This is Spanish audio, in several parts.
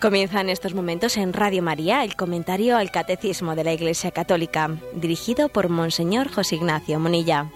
Comienza en estos momentos en Radio María el comentario al Catecismo de la Iglesia Católica, dirigido por Monseñor José Ignacio Munilla.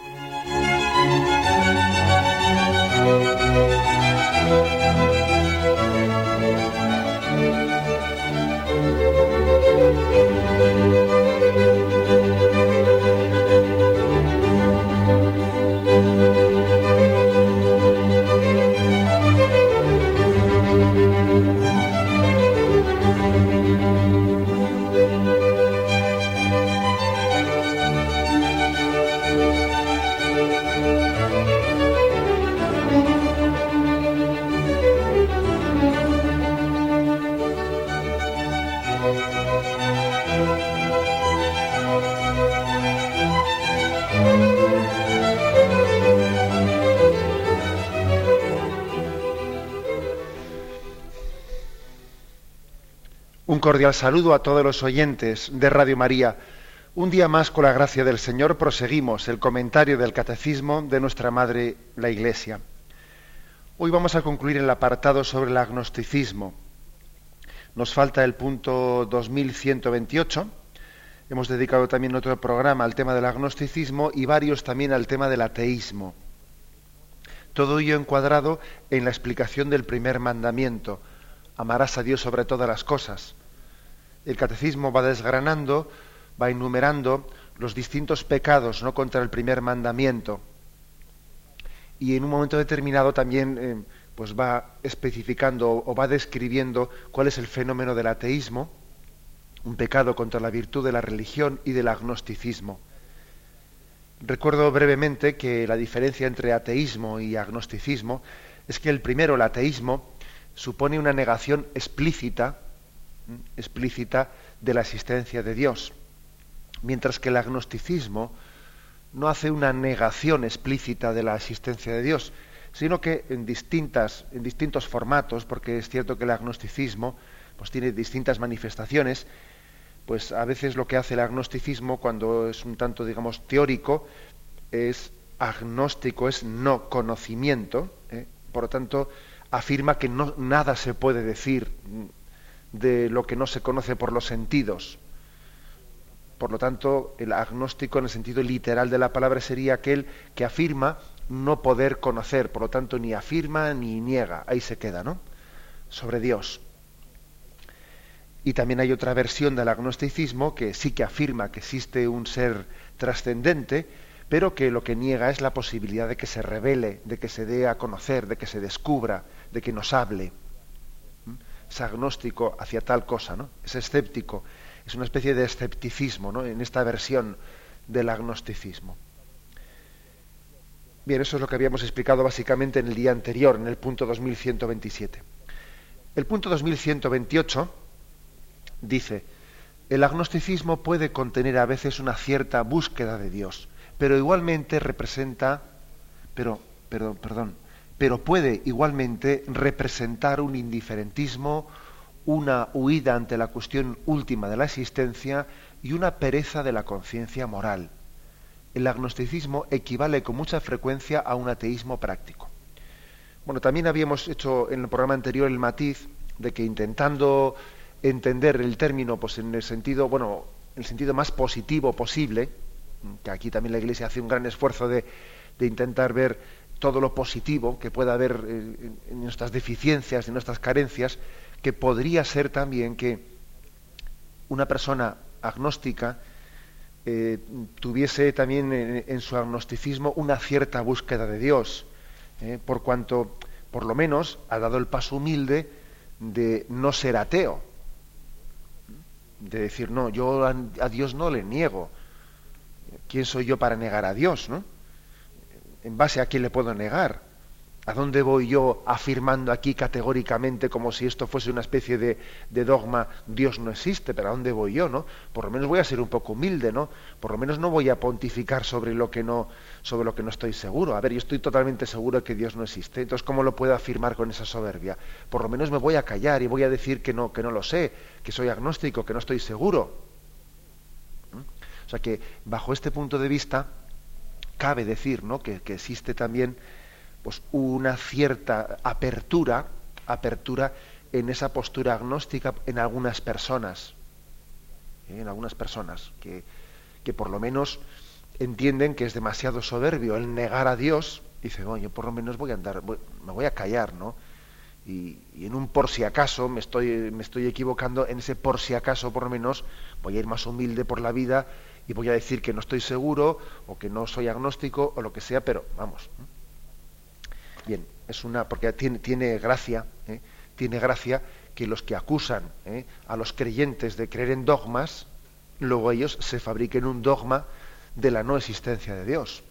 Cordial saludo a todos los oyentes de Radio María. Un día más, con la gracia del Señor, proseguimos el comentario del Catecismo de nuestra Madre, la Iglesia. Hoy vamos a concluir el apartado sobre el agnosticismo. Nos falta el punto 2128. Hemos dedicado también otro programa al tema del agnosticismo y varios también al tema del ateísmo. Todo ello encuadrado en la explicación del primer mandamiento. Amarás a Dios sobre todas las cosas el catecismo va desgranando, va enumerando los distintos pecados no contra el primer mandamiento y en un momento determinado también eh, pues va especificando o va describiendo cuál es el fenómeno del ateísmo, un pecado contra la virtud de la religión y del agnosticismo. Recuerdo brevemente que la diferencia entre ateísmo y agnosticismo es que el primero, el ateísmo, supone una negación explícita explícita de la existencia de Dios, mientras que el agnosticismo no hace una negación explícita de la existencia de Dios, sino que en distintas, en distintos formatos, porque es cierto que el agnosticismo pues, tiene distintas manifestaciones, pues a veces lo que hace el agnosticismo cuando es un tanto, digamos, teórico, es agnóstico, es no conocimiento, ¿eh? por lo tanto afirma que no, nada se puede decir de lo que no se conoce por los sentidos. Por lo tanto, el agnóstico en el sentido literal de la palabra sería aquel que afirma no poder conocer, por lo tanto ni afirma ni niega, ahí se queda, ¿no? Sobre Dios. Y también hay otra versión del agnosticismo que sí que afirma que existe un ser trascendente, pero que lo que niega es la posibilidad de que se revele, de que se dé a conocer, de que se descubra, de que nos hable es agnóstico hacia tal cosa, ¿no? Es escéptico, es una especie de escepticismo, ¿no? En esta versión del agnosticismo. Bien, eso es lo que habíamos explicado básicamente en el día anterior, en el punto 2127. El punto 2128 dice, el agnosticismo puede contener a veces una cierta búsqueda de Dios, pero igualmente representa, pero, perdón, perdón, pero puede igualmente representar un indiferentismo, una huida ante la cuestión última de la existencia y una pereza de la conciencia moral. El agnosticismo equivale con mucha frecuencia a un ateísmo práctico. Bueno, también habíamos hecho en el programa anterior el matiz de que intentando entender el término pues en el sentido, bueno, en el sentido más positivo posible, que aquí también la Iglesia hace un gran esfuerzo de intentar ver todo lo positivo que pueda haber en nuestras deficiencias, en nuestras carencias, que podría ser también que una persona agnóstica eh, tuviese también en, su agnosticismo una cierta búsqueda de Dios, eh, por cuanto, por lo menos, ha dado el paso humilde de no ser ateo, de decir, no, yo a, a Dios no le niego. ¿Quién soy yo para negar a Dios? ¿no? ¿En base a quién le puedo negar? ¿A dónde voy yo afirmando aquí categóricamente como si esto fuese una especie de, dogma, Dios no existe, pero ¿a dónde voy yo, no? Por lo menos voy a ser un poco humilde, ¿no? Por lo menos no voy a pontificar sobre lo que no, sobre lo que no estoy seguro. A ver, yo estoy totalmente seguro de que Dios no existe, entonces ¿cómo lo puedo afirmar con esa soberbia? Por lo menos me voy a callar y voy a decir que no, que no lo sé, que soy agnóstico, que no estoy seguro. ¿Mm? O sea que bajo este punto de vista, cabe decir ¿no? que, existe también pues, una cierta apertura, apertura en esa postura agnóstica en algunas personas, ¿eh? en algunas personas que, que, por lo menos entienden que es demasiado soberbio el negar a Dios, dice, oye, por lo menos voy a andar, me voy a callar, ¿no? Y, en un por si acaso me estoy, me estoy equivocando, en ese por si acaso por lo menos voy a ir más humilde por la vida y voy a decir que no estoy seguro o que no soy agnóstico o lo que sea, pero vamos. Bien, es una porque tiene, tiene gracia, ¿eh? tiene gracia que los que acusan ¿eh? a los creyentes de creer en dogmas, luego ellos se fabriquen un dogma de la no existencia de Dios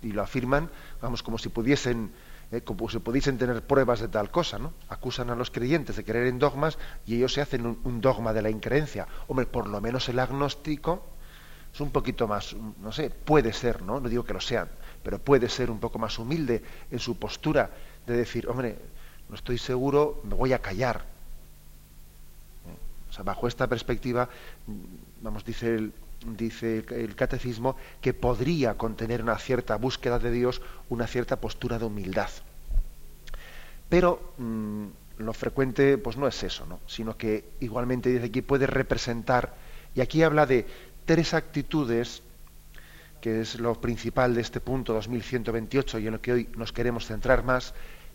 y lo afirman, vamos, como si pudiesen eh, como si pudiesen tener pruebas de tal cosa, ¿no? Acusan a los creyentes de creer en dogmas y ellos se hacen un, dogma de la increencia. Hombre, por lo menos el agnóstico es un poquito más, no sé, puede ser, ¿no? No digo que lo sean, pero puede ser un poco más humilde en su postura de decir, hombre, no estoy seguro, me voy a callar. ¿Eh? O sea, bajo esta perspectiva, vamos, dice el, dice el catecismo, que podría contener una cierta búsqueda de Dios, una cierta postura de humildad. Pero mm, lo frecuente pues no es eso, ¿no? sino que igualmente dice que puede representar, y aquí habla de tres actitudes, que es lo principal de este punto 2128 y en lo que hoy nos queremos centrar más,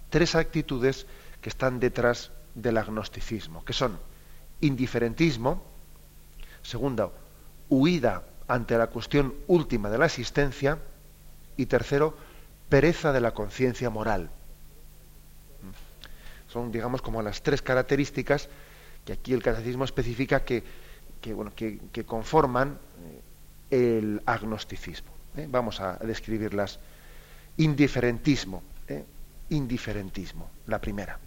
tres actitudes que están detrás del agnosticismo, que son indiferentismo, segunda, huida ante la cuestión última de la existencia y tercero, pereza de la conciencia moral. Son, digamos, como las tres características que aquí el catecismo especifica que, bueno, que, conforman eh, el agnosticismo. ¿eh? Vamos a describirlas. Indiferentismo. ¿eh? Indiferentismo, la primera.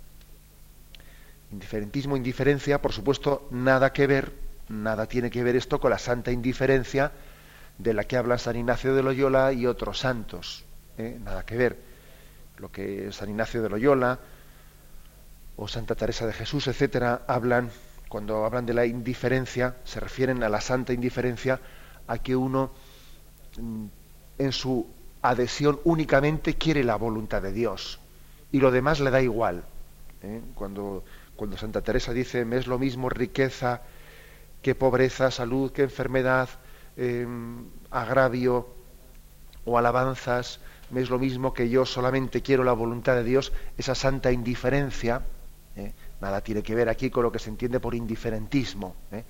Indiferentismo, indiferencia, por supuesto, nada que ver nada tiene que ver esto con la santa indiferencia de la que habla San Ignacio de Loyola y otros santos. ¿eh? Nada que ver. Lo que San Ignacio de Loyola o Santa Teresa de Jesús, etcétera, hablan, cuando hablan de la indiferencia, se refieren a la santa indiferencia, a que uno mm, en su adhesión únicamente quiere la voluntad de Dios y lo demás le da igual. ¿eh? Cuando, cuando Santa Teresa dice, me es lo mismo riqueza, qué pobreza, salud, qué enfermedad, em, agravio o alabanzas, me es lo mismo que yo solamente quiero la voluntad de Dios, esa santa indiferencia, ¿eh? nada tiene que ver aquí con lo que se entiende por indiferentismo. ¿eh?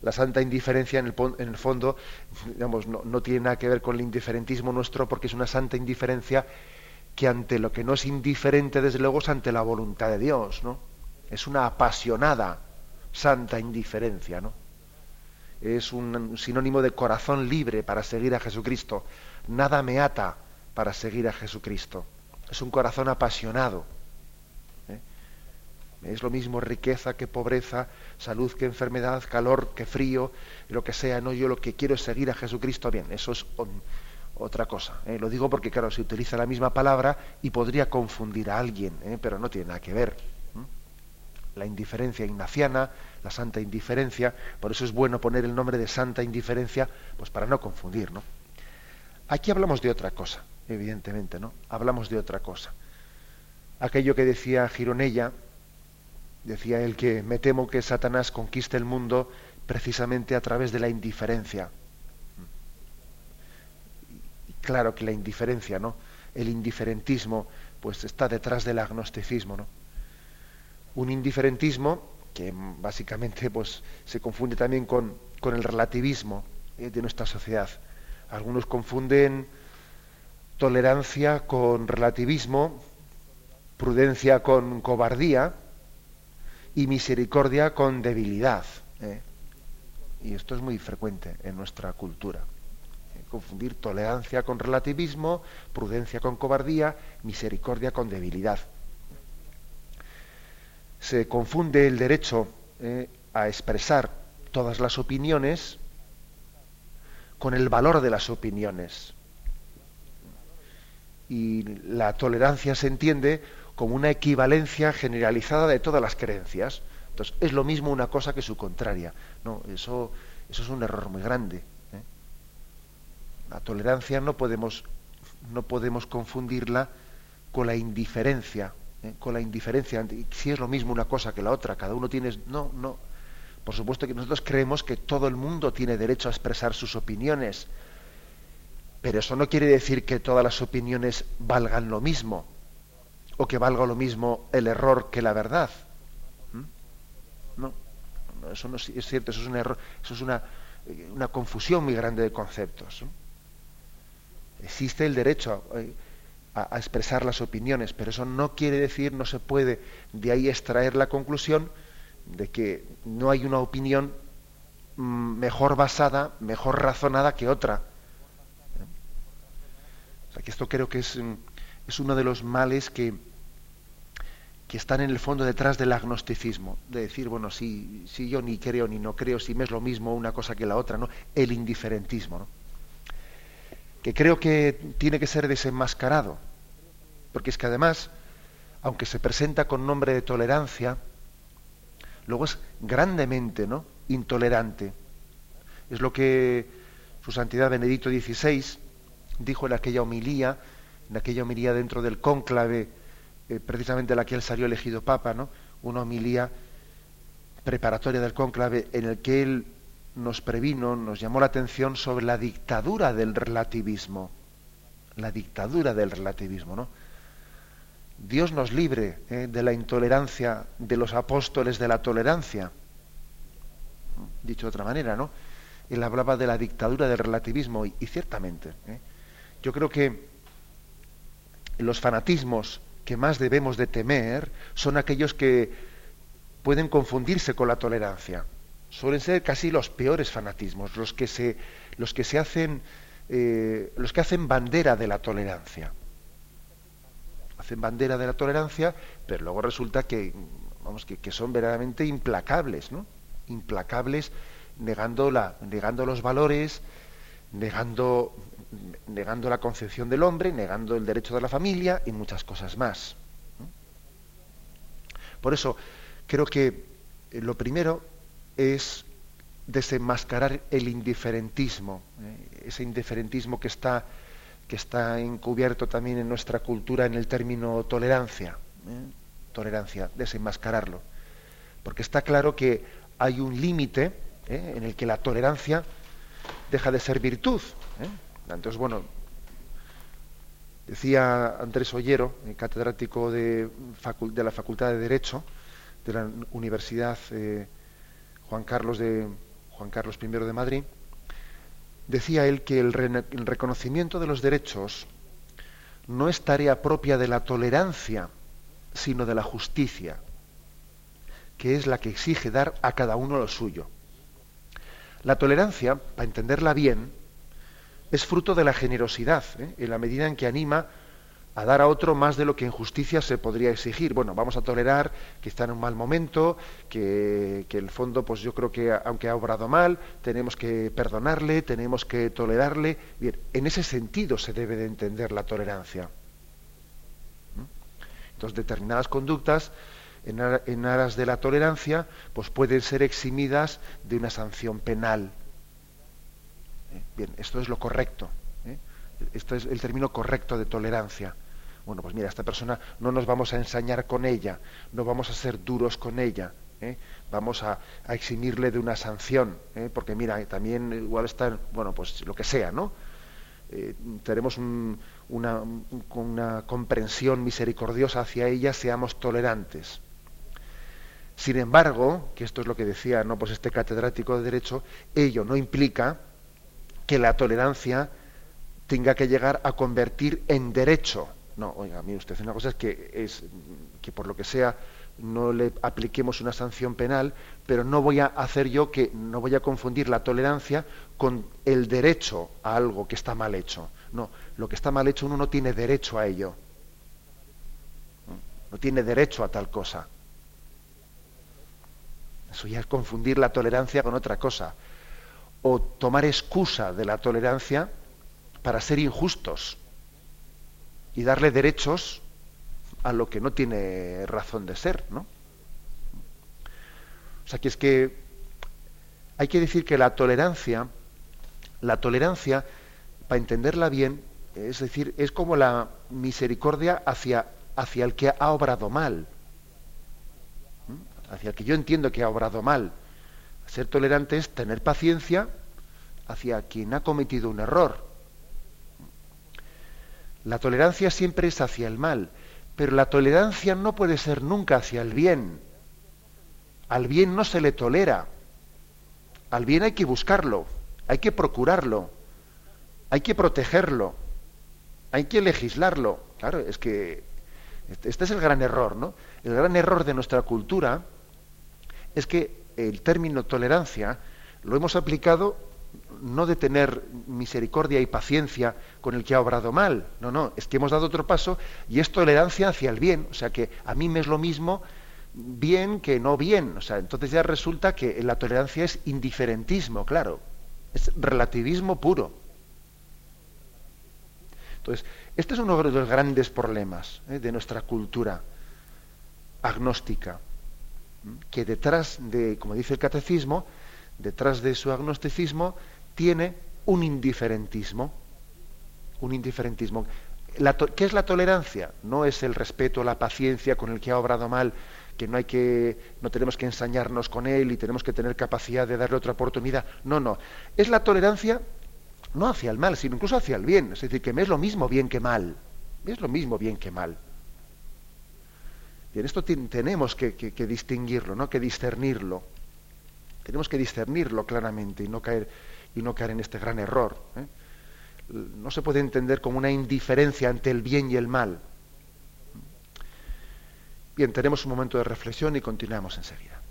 La santa indiferencia en el, fondo, digamos, no, no, tiene nada que ver con el indiferentismo nuestro, porque es una santa indiferencia que ante lo que no es indiferente, desde luego, es ante la voluntad de Dios, ¿no? Es una apasionada santa indiferencia, ¿no? Es un sinónimo de corazón libre para seguir a Jesucristo. Nada me ata para seguir a Jesucristo. Es un corazón apasionado. ¿eh? Es lo mismo riqueza que pobreza, salud que enfermedad, calor que frío, lo que sea. No, yo lo que quiero es seguir a Jesucristo. Bien, eso es otra cosa. ¿eh? Lo digo porque, claro, se utiliza la misma palabra y podría confundir a alguien, ¿eh? pero no tiene nada que ver. La indiferencia ignaciana, la santa indiferencia, por eso es bueno poner el nombre de santa indiferencia, pues para no confundir, ¿no? Aquí hablamos de otra cosa, evidentemente, ¿no? Hablamos de otra cosa. Aquello que decía Gironella, decía él que me temo que Satanás conquiste el mundo precisamente a través de la indiferencia. Y claro que la indiferencia, ¿no? El indiferentismo, pues está detrás del agnosticismo, ¿no? Un indiferentismo que básicamente pues, se confunde también con, el relativismo eh, de nuestra sociedad. Algunos confunden tolerancia con relativismo, prudencia con cobardía y misericordia con debilidad. Eh. Y esto es muy frecuente en nuestra cultura. Eh, confundir tolerancia con relativismo, prudencia con cobardía, misericordia con debilidad se confunde el derecho eh, a expresar todas las opiniones con el valor de las opiniones. Y la tolerancia se entiende como una equivalencia generalizada de todas las creencias. Entonces, es lo mismo una cosa que su contraria. No, eso, eso es un error muy grande. ¿eh? La tolerancia no podemos, no podemos confundirla con la indiferencia ¿eh? con la indiferencia, si es lo mismo una cosa que la otra, cada uno tiene... No, no. Por supuesto que nosotros creemos que todo el mundo tiene derecho a expresar sus opiniones, pero eso no quiere decir que todas las opiniones valgan lo mismo, o que valga lo mismo el error que la verdad. ¿Mm? No, eso no es cierto, eso es un error, eso es una, una confusión muy grande de conceptos. Existe el derecho eh, a, expresar las opiniones, pero eso no quiere decir, no se puede de ahí extraer la conclusión de que no hay una opinión mm, mejor basada, mejor razonada que otra. O sea, que esto creo que es, mm, es uno de los males que, que están en el fondo detrás del agnosticismo, de decir, bueno, si, si yo ni creo ni no creo, si me es lo mismo una cosa que la otra, ¿no? El indiferentismo, ¿no? Que creo que tiene que ser desenmascarado, porque es que además, aunque se presenta con nombre de tolerancia, luego es grandemente ¿no? intolerante. Es lo que su santidad Benedicto XVI dijo en aquella homilía, en aquella homilía dentro del cónclave, eh, precisamente la que él salió elegido papa, ¿no? una homilía preparatoria del cónclave en el que él nos previno, nos llamó la atención sobre la dictadura del relativismo. La dictadura del relativismo, ¿no? Dios nos libre ¿eh? de la intolerancia de los apóstoles de la tolerancia. Dicho de otra manera, ¿no? Él hablaba de la dictadura del relativismo y, ciertamente, ¿eh? yo creo que los fanatismos que más debemos de temer son aquellos que pueden confundirse con la tolerancia suelen ser casi los peores fanatismos, los que se, los que se hacen, eh, los que hacen bandera de la tolerancia. Hacen bandera de la tolerancia, pero luego resulta que, vamos, que, son verdaderamente implacables, ¿no? Implacables, negando, la, negando los valores, negando, negando la concepción del hombre, negando el derecho de la familia y muchas cosas más. Por eso, creo que eh, lo primero es desenmascarar el indiferentismo, ¿eh? ese indiferentismo que está, que está encubierto también en nuestra cultura en el término tolerancia, ¿eh? tolerancia, desenmascararlo. Porque está claro que hay un límite ¿eh? en el que la tolerancia deja de ser virtud. Entonces, bueno, decía Andrés Ollero, catedrático de, de, la Facultad de Derecho de la Universidad Juan Carlos, de, Juan Carlos I de Madrid, decía él que el, reconocimiento de los derechos no es tarea propia de la tolerancia, sino de la justicia, que es la que exige dar a cada uno lo suyo. La tolerancia, para entenderla bien, es fruto de la generosidad, ¿eh? en la medida en que anima a dar a otro más de lo que en justicia se podría exigir. Bueno, vamos a tolerar que está en un mal momento, que, que el fondo, pues yo creo que aunque ha obrado mal, tenemos que perdonarle, tenemos que tolerarle. Bien, en ese sentido se debe de entender la tolerancia. ¿Mm? Entonces, determinadas conductas en, aras de la tolerancia, pues pueden ser eximidas de una sanción penal. ¿Eh? Bien, esto es lo correcto. Esto es el término correcto de tolerancia. Bueno, pues mira, esta persona no nos vamos a ensañar con ella, no vamos a ser duros con ella, ¿eh? vamos a, eximirle de una sanción, ¿eh? porque mira, también igual está, bueno, pues lo que sea, ¿no? Eh, tenemos una, una comprensión misericordiosa hacia ella, seamos tolerantes. Sin embargo, que esto es lo que decía ¿no? pues este catedrático de Derecho, ello no implica que la tolerancia tenga que llegar a convertir en derecho no, oiga, mire usted, una cosa es que, es que por lo que sea no le apliquemos una sanción penal, pero no voy a hacer yo que, no voy a confundir la tolerancia con el derecho a algo que está mal hecho. No, lo que está mal hecho uno no tiene derecho a ello. No tiene derecho a tal cosa. Eso ya es confundir la tolerancia con otra cosa. O tomar excusa de la tolerancia para ser injustos y darle derechos a lo que no tiene razón de ser, ¿no? O sea que es que hay que decir que la tolerancia, la tolerancia, para entenderla bien, es decir, es como la misericordia hacia hacia el que ha obrado mal, hacia el que yo entiendo que ha obrado mal. Ser tolerante es tener paciencia hacia quien ha cometido un error. La tolerancia siempre es hacia el mal, pero la tolerancia no puede ser nunca hacia el bien. Al bien no se le tolera. Al bien hay que buscarlo, hay que procurarlo, hay que protegerlo, hay que legislarlo. Claro, es que este, este es el gran error, ¿no? El gran error de nuestra cultura es que el término tolerancia lo hemos aplicado no de tener misericordia y paciencia con el que ha obrado mal, no, no, es que hemos dado otro paso y es tolerancia hacia el bien, o sea que a mí me es lo mismo bien que no bien, o sea, entonces ya resulta que la tolerancia es indiferentismo, claro, es relativismo puro. Entonces, este es uno de los grandes problemas ¿eh? de nuestra cultura agnóstica, que detrás de, como dice el catecismo, detrás de su agnosticismo tiene un indiferentismo. Un indiferentismo. ¿Qué es la tolerancia? No es el respeto, la paciencia con el que ha obrado mal, que no hay que, no tenemos que ensañarnos con él y tenemos que tener capacidad de darle otra oportunidad. No, no. Es la tolerancia no hacia el mal, sino incluso hacia el bien. Es decir, que me es lo mismo bien que mal. Me es lo mismo bien que mal. Bien, esto tenemos que, distinguirlo, ¿no? que discernirlo. Tenemos que discernirlo claramente y no caer, y no caer en este gran error. ¿eh? No se puede entender como una indiferencia ante el bien y el mal. Bien, tenemos un momento de reflexión y continuamos enseguida.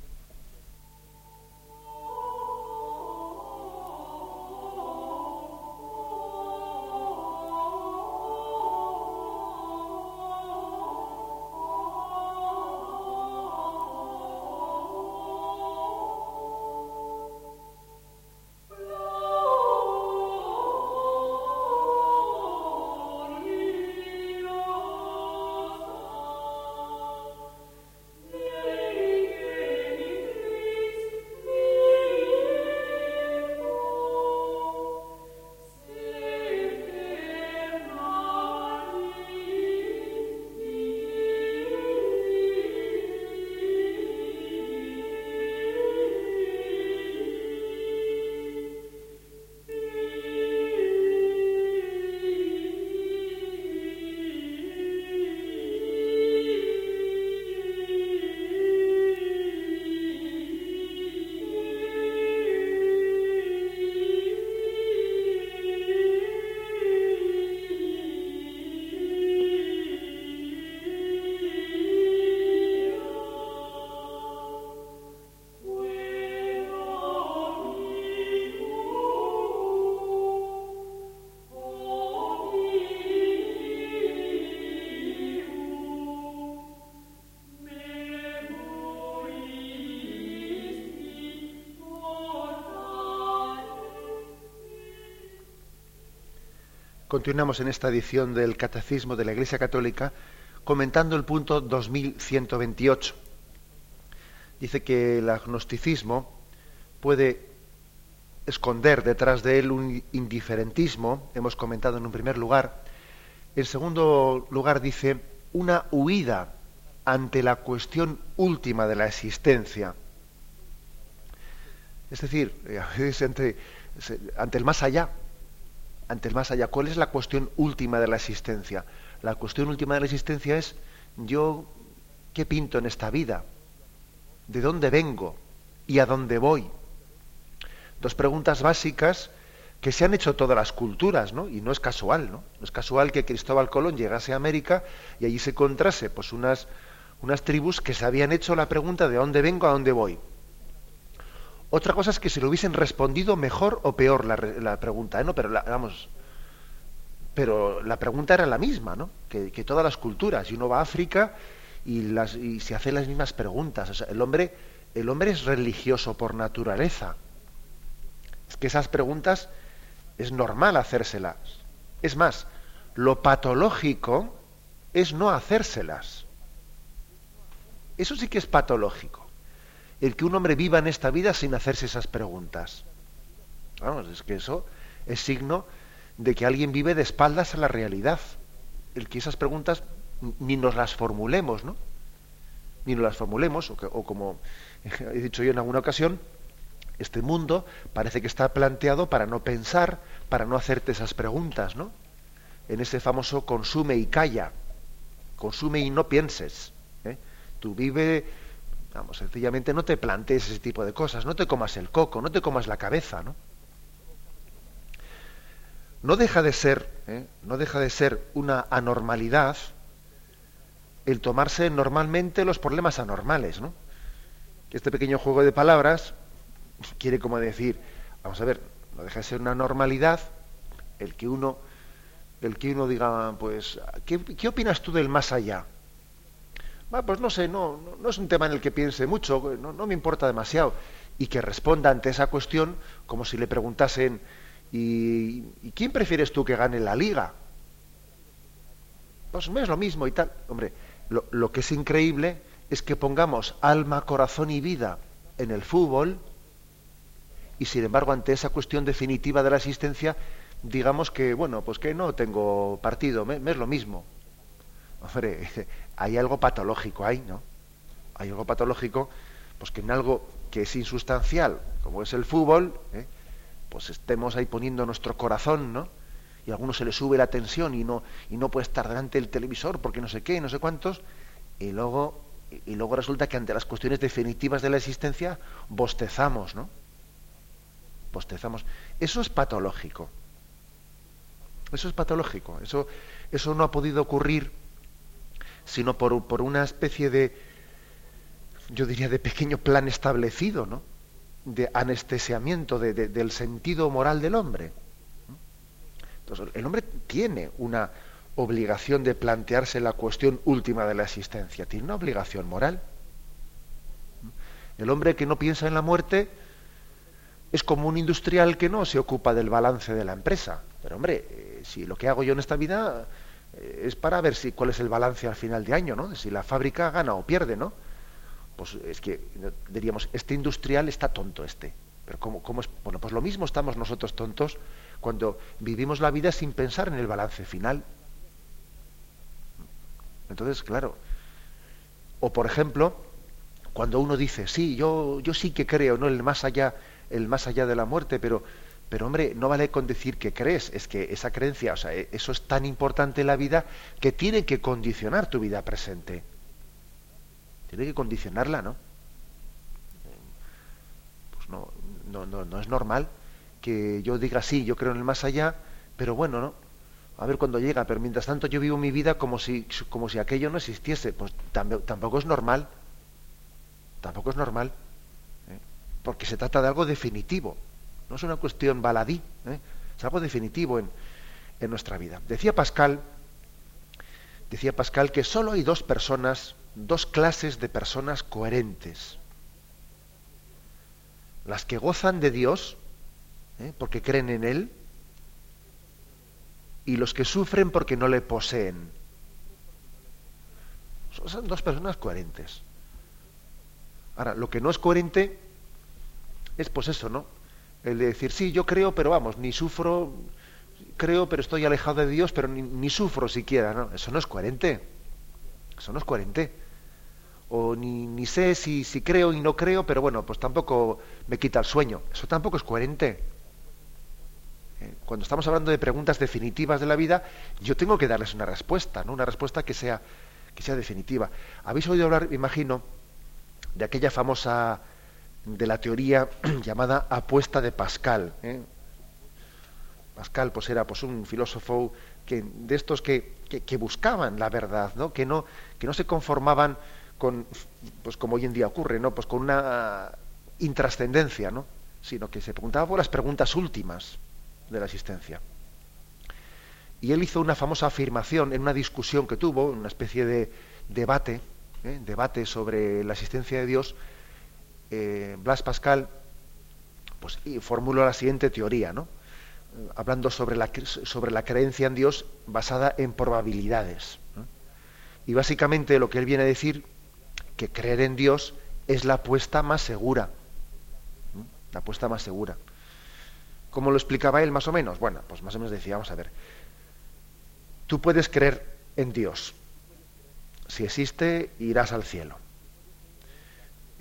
Continuamos en esta edición del Catecismo de la Iglesia Católica comentando el punto 2128. Dice que el agnosticismo puede esconder detrás de él un indiferentismo, hemos comentado en un primer lugar. En segundo lugar dice una huida ante la cuestión última de la existencia. Es decir, ante el más allá, ante el más allá. ¿Cuál es la cuestión última de la existencia? La cuestión última de la existencia es yo qué pinto en esta vida, de dónde vengo y a dónde voy. Dos preguntas básicas que se han hecho todas las culturas, ¿no? Y no es casual, ¿no? No es casual que Cristóbal Colón llegase a América y allí se encontrase pues unas, unas tribus que se habían hecho la pregunta de dónde vengo, a dónde voy. Otra cosa es que se lo hubiesen respondido mejor o peor la, pregunta, ¿eh? no, pero la, vamos, pero la pregunta era la misma, ¿no? Que, todas las culturas. Y uno va a África y se hace las mismas preguntas. el hombre, el hombre es religioso por naturaleza. Es que esas preguntas es normal hacérselas. Es más, lo patológico es no hacérselas. Eso sí que es patológico el que un hombre viva en esta vida sin hacerse esas preguntas. Vamos, es que eso es signo de que alguien vive de espaldas a la realidad. El que esas preguntas ni nos las formulemos, ¿no? Ni nos las formulemos, o, como he dicho yo en alguna ocasión, este mundo parece que está planteado para no pensar, para no hacerte esas preguntas, ¿no? En ese famoso consume y calla, consume y no pienses. ¿eh? Tú vive, vamos, sencillamente no te plantees ese tipo de cosas, no te comas el coco, no te comas la cabeza, ¿no? No deja de ser, ¿eh? no deja de ser una anormalidad el tomarse normalmente los problemas anormales, ¿no? Este pequeño juego de palabras quiere como decir, vamos a ver, no deja de ser una normalidad el que uno, el que uno diga, pues, ¿qué, opinas tú del más allá? Pues no sé, no, no, es un tema en el que piense mucho, no, no me importa demasiado. Y que responda ante esa cuestión como si le preguntasen, ¿Y, quién prefieres tú que gane la liga? Pues es lo mismo y tal. Hombre, lo, que es increíble es que pongamos alma, corazón y vida en el fútbol y sin embargo ante esa cuestión definitiva de la existencia digamos que, bueno, pues que no tengo partido, me, es lo mismo. Hombre, hay algo patológico ahí, ¿no? Hay algo patológico, pues que en algo que es insustancial, como es el fútbol, ¿eh? pues estemos ahí poniendo nuestro corazón, ¿no? Y a alguno se le sube la tensión y no, y no puede estar delante del televisor porque no sé qué, no sé cuántos, y luego, y luego resulta que ante las cuestiones definitivas de la existencia bostezamos, ¿no? Bostezamos. Eso es patológico. Eso es patológico. Eso, eso no ha podido ocurrir sino por, por una especie de, yo diría, de pequeño plan establecido, ¿no? de anestesiamiento del sentido moral del hombre. Entonces, el hombre tiene una obligación de plantearse la cuestión última de la existencia, tiene una obligación moral. El hombre que no piensa en la muerte es como un industrial que no se ocupa del balance de la empresa. Pero hombre, eh, si lo que hago yo en esta vida es para ver si cuál es el balance al final de año, ¿no? Si la fábrica gana o pierde, ¿no? pues es que diríamos, este industrial está tonto este. Pero ¿cómo, cómo es? Bueno, pues lo mismo estamos nosotros tontos cuando vivimos la vida sin pensar en el balance final. Entonces, claro. O por ejemplo, cuando uno dice, sí, yo, yo sí que creo, ¿no? El más allá, el más allá de la muerte, pero, pero hombre, no vale con decir que crees, es que esa creencia, o sea, e, eso es tan importante en la vida que tiene que condicionar tu vida presente. Tiene que condicionarla, ¿no? Pues no, no, no, no es normal que yo diga sí, yo creo en el más allá, pero bueno, ¿no? A ver cuándo llega, pero mientras tanto yo vivo mi vida como si, como si aquello no existiese. Pues tampoco es normal. Tampoco es normal. ¿eh? Porque se trata de algo definitivo. No es una cuestión baladí. ¿eh? Es algo definitivo en, en nuestra vida. Decía Pascal, decía Pascal que solo hay dos personas dos clases de personas coherentes. Las que gozan de Dios, ¿eh? porque creen en Él, y los que sufren porque no le poseen. Son dos personas coherentes. Ahora, lo que no es coherente es pues eso, ¿no? El de decir, sí, yo creo, pero vamos, ni sufro, creo, pero estoy alejado de Dios, pero ni, ni sufro siquiera, ¿no? Eso no es coherente. Eso no es coherente. O ni, ni sé si, si creo y no creo, pero bueno, pues tampoco me quita el sueño. Eso tampoco es coherente. Eh, cuando estamos hablando de preguntas definitivas de la vida, yo tengo que darles una respuesta, ¿no? Una respuesta que sea, que sea definitiva. Habéis oído hablar, me imagino, de aquella famosa de la teoría llamada apuesta de Pascal. ¿eh? Pascal pues era pues un filósofo que, de estos que, que, buscaban la verdad, ¿no? Que, no, que no se conformaban con, pues como hoy en día ocurre, ¿no? Pues con una intrascendencia, ¿no? Sino que se preguntaba por las preguntas últimas de la existencia. Y él hizo una famosa afirmación en una discusión que tuvo, una especie de debate, ¿eh? debate sobre la existencia de Dios. Eh, Blas Pascal pues, formuló la siguiente teoría, ¿no? hablando sobre la, sobre la creencia en Dios basada en probabilidades. Y básicamente lo que él viene a decir, que creer en Dios es la apuesta más segura. La apuesta más segura. ¿Cómo lo explicaba él más o menos? Bueno, pues más o menos decía, vamos a ver, tú puedes creer en Dios, si existe, irás al cielo.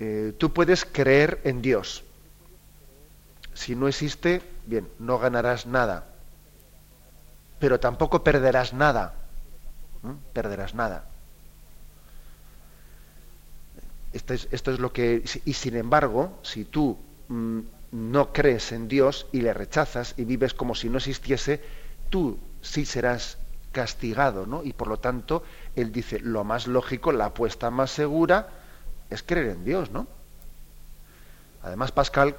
Eh, tú puedes creer en Dios. Si no existe, bien, no ganarás nada. Pero tampoco perderás nada. Perderás nada. Esto es, esto es, lo que. Y sin embargo, si tú mm, no crees en Dios y le rechazas y vives como si no existiese, tú sí serás castigado, ¿no? Y por lo tanto, él dice, lo más lógico, la apuesta más segura es creer en Dios, ¿no? Además, Pascal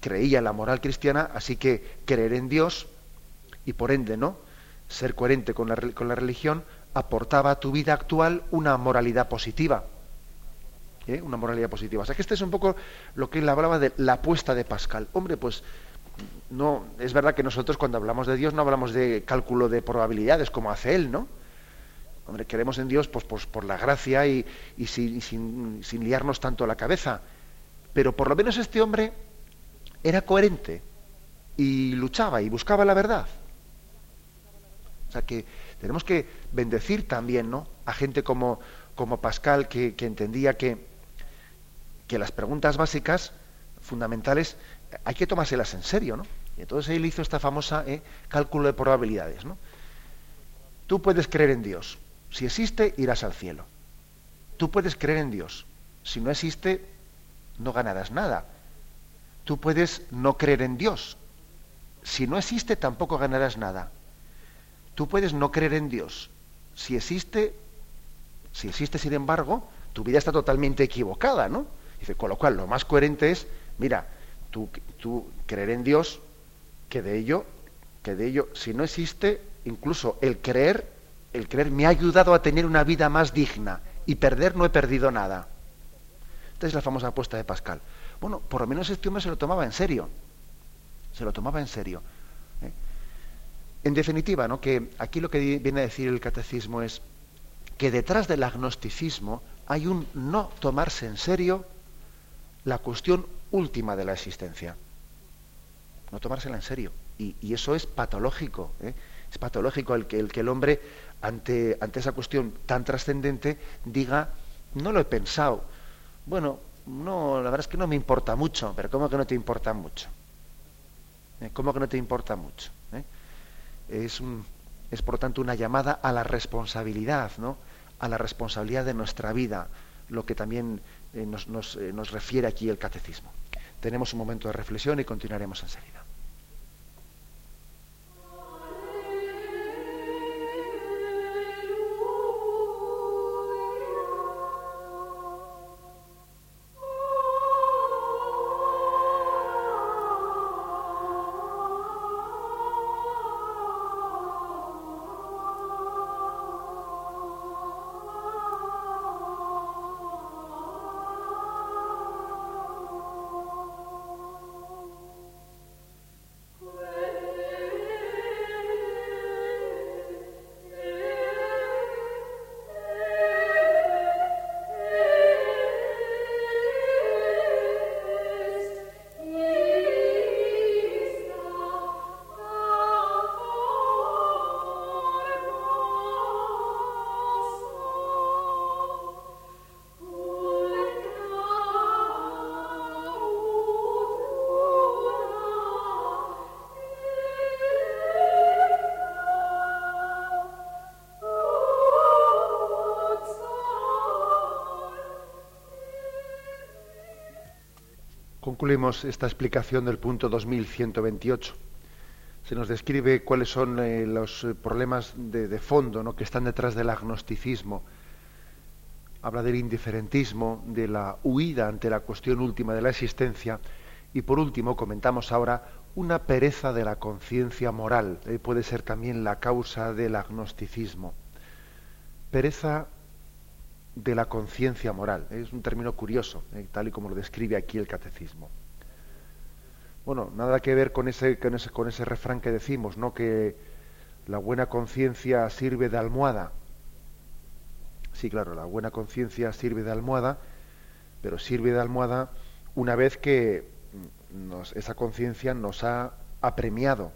creía en la moral cristiana, así que creer en Dios y por ende, ¿no? Ser coherente con la, con la religión aportaba a tu vida actual una moralidad positiva. ¿eh? Una moralidad positiva. O sea que este es un poco lo que él hablaba de la apuesta de Pascal. Hombre, pues no, es verdad que nosotros cuando hablamos de Dios no hablamos de cálculo de probabilidades como hace él, ¿no? Hombre, queremos en Dios pues, pues por la gracia y, sin, liarnos tanto la cabeza. Pero por lo menos este hombre era coherente y luchaba y buscaba la verdad. O sea que tenemos que bendecir también ¿no? a gente como, Pascal que, entendía que, las preguntas básicas, fundamentales, hay que tomárselas en serio. ¿no? Y entonces él hizo esta famosa ¿eh? cálculo de probabilidades. Tú puedes creer en Dios, si existe, irás al cielo. Tú puedes creer en Dios. Si no existe, no ganarás nada. Tú puedes no creer en Dios. Si no existe, tampoco ganarás nada. Tú puedes no creer en Dios. Si existe, si existe, sin embargo, tu vida está totalmente equivocada, ¿no? Con lo cual, lo más coherente es, mira, tú, tú creer en Dios, que de ello, que de ello, si no existe, incluso el creer el creer me ha ayudado a tener una vida más digna y perder no he perdido nada. Esta es la famosa apuesta de Pascal. Bueno, por lo menos este hombre se lo tomaba en serio. Se lo tomaba en serio. ¿eh? En definitiva, ¿no? que aquí lo que viene a decir el catecismo es que detrás del agnosticismo hay un no tomarse en serio la cuestión última de la existencia. No tomársela en serio. Y, eso es patológico. ¿eh? Es patológico el que, el hombre ante, ante esa cuestión tan trascendente, diga, no lo he pensado. Bueno, no, la verdad es que no me importa mucho, pero ¿cómo que no te importa mucho? ¿Eh? ¿Cómo que no te importa mucho? ¿Eh? Es, un, es, por tanto, una llamada a la responsabilidad, ¿no? A la responsabilidad de nuestra vida, lo que también eh, nos, nos, nos refiere aquí el catecismo. Tenemos un momento de reflexión y continuaremos enseguida. Concluimos esta explicación del punto 2128. Se nos describe cuáles son eh, los eh, problemas de, fondo ¿no? que están detrás del agnosticismo. Habla del indiferentismo, de la huida ante la cuestión última de la existencia. Y por último, comentamos ahora una pereza de la conciencia moral. Eh, puede ser también la causa del agnosticismo. Pereza de la conciencia moral. Es un término curioso, eh, tal y como lo describe aquí el catecismo. Bueno, nada que ver con ese, con ese, con ese refrán que decimos, ¿no? Que la buena conciencia sirve de almohada. Sí, claro, la buena conciencia sirve de almohada, pero sirve de almohada una vez que esa conciencia nos ha apremiado,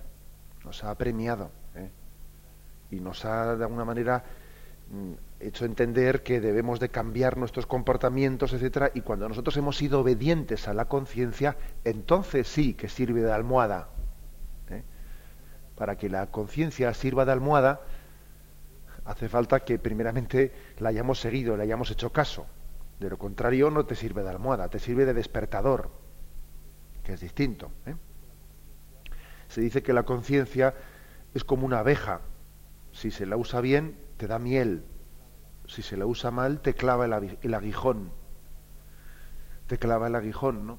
nos ha apremiado, ¿eh? y nos ha de alguna manera mm, hecho entender que debemos de cambiar nuestros comportamientos, etcétera, y cuando nosotros hemos sido obedientes a la conciencia, entonces sí que sirve de almohada. ¿eh? Para que la conciencia sirva de almohada, hace falta que primeramente la hayamos seguido, le hayamos hecho caso. De lo contrario, no te sirve de almohada, te sirve de despertador, que es distinto. ¿eh? Se dice que la conciencia es como una abeja. Si se la usa bien, te da miel. Si se la usa mal, te clava el, aguijón. Te clava el aguijón, ¿no?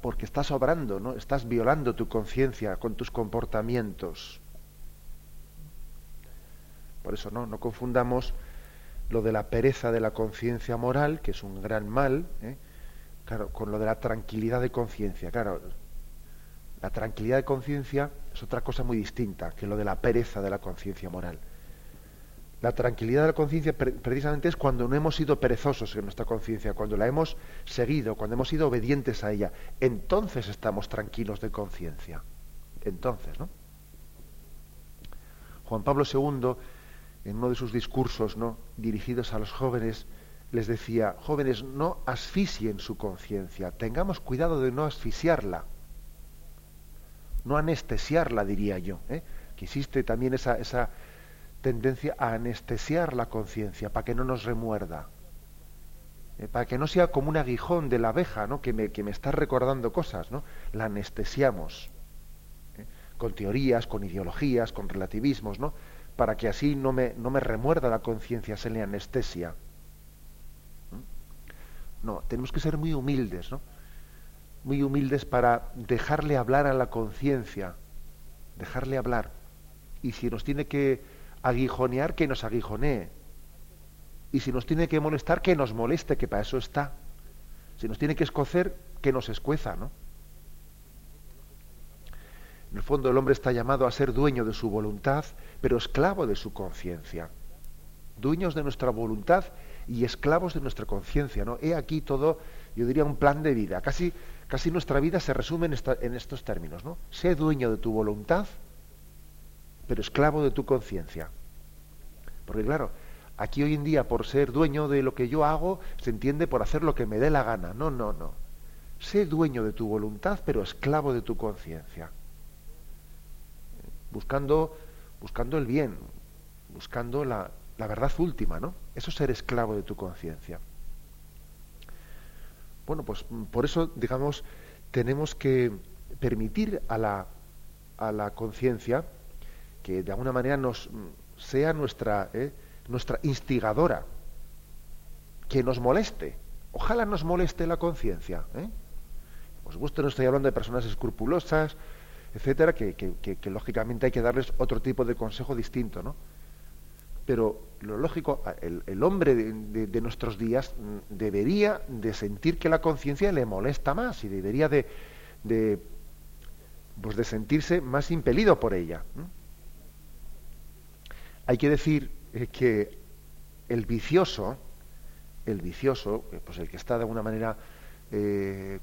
Porque estás obrando, ¿no? Estás violando tu conciencia con tus comportamientos. Por eso no, no confundamos lo de la pereza de la conciencia moral, que es un gran mal, ¿eh? claro, con lo de la tranquilidad de conciencia. Claro, la tranquilidad de conciencia es otra cosa muy distinta que lo de la pereza de la conciencia moral. La tranquilidad de la conciencia precisamente es cuando no hemos sido perezosos en nuestra conciencia, cuando la hemos seguido, cuando hemos sido obedientes a ella. Entonces estamos tranquilos de conciencia. Entonces, ¿no? Juan Pablo II en uno de sus discursos ¿no? dirigidos a los jóvenes, les decía, jóvenes, no asfixien su conciencia, tengamos cuidado de no asfixiarla, no anestesiarla, diría yo, ¿eh? que existe también esa, esa tendencia a anestesiar la conciencia para que no nos remuerda, ¿eh? para que no sea como un aguijón de la abeja ¿no? que, me, que me está recordando cosas, ¿no? la anestesiamos, ¿eh? con teorías, con ideologías, con relativismos, ¿no? para que así no me, no me remuerda la conciencia, se le anestesia. No, tenemos que ser muy humildes, ¿no? Muy humildes para dejarle hablar a la conciencia, dejarle hablar. Y si nos tiene que aguijonear, que nos aguijonee. Y si nos tiene que molestar, que nos moleste, que para eso está. Si nos tiene que escocer, que nos escueza, ¿no? En el fondo el hombre está llamado a ser dueño de su voluntad, pero esclavo de su conciencia. Dueños de nuestra voluntad y esclavos de nuestra conciencia. ¿no? He aquí todo, yo diría, un plan de vida. Casi, casi nuestra vida se resume en, en estos términos. ¿no? Sé dueño de tu voluntad, pero esclavo de tu conciencia. Porque claro, aquí hoy en día por ser dueño de lo que yo hago, se entiende por hacer lo que me dé la gana. No, no, no. Sé dueño de tu voluntad, pero esclavo de tu conciencia buscando, buscando el bien, buscando la, la verdad última, ¿no? Eso es ser esclavo de tu conciencia. Bueno, pues por eso, digamos, tenemos que permitir a la, a la conciencia que de alguna manera nos sea nuestra, ¿eh? nuestra instigadora, que nos moleste. Ojalá nos moleste la conciencia. ¿eh? Por supuesto, no estoy hablando de personas escrupulosas, etcétera, que, lógicamente hay que darles otro tipo de consejo distinto, ¿no? Pero lo lógico, el, hombre de, nuestros días mm, debería de sentir que la conciencia le molesta más y debería de, de, pues de sentirse más impelido por ella. Hay que decir eh, que el vicioso, el vicioso, eh, pues el que está de alguna manera eh,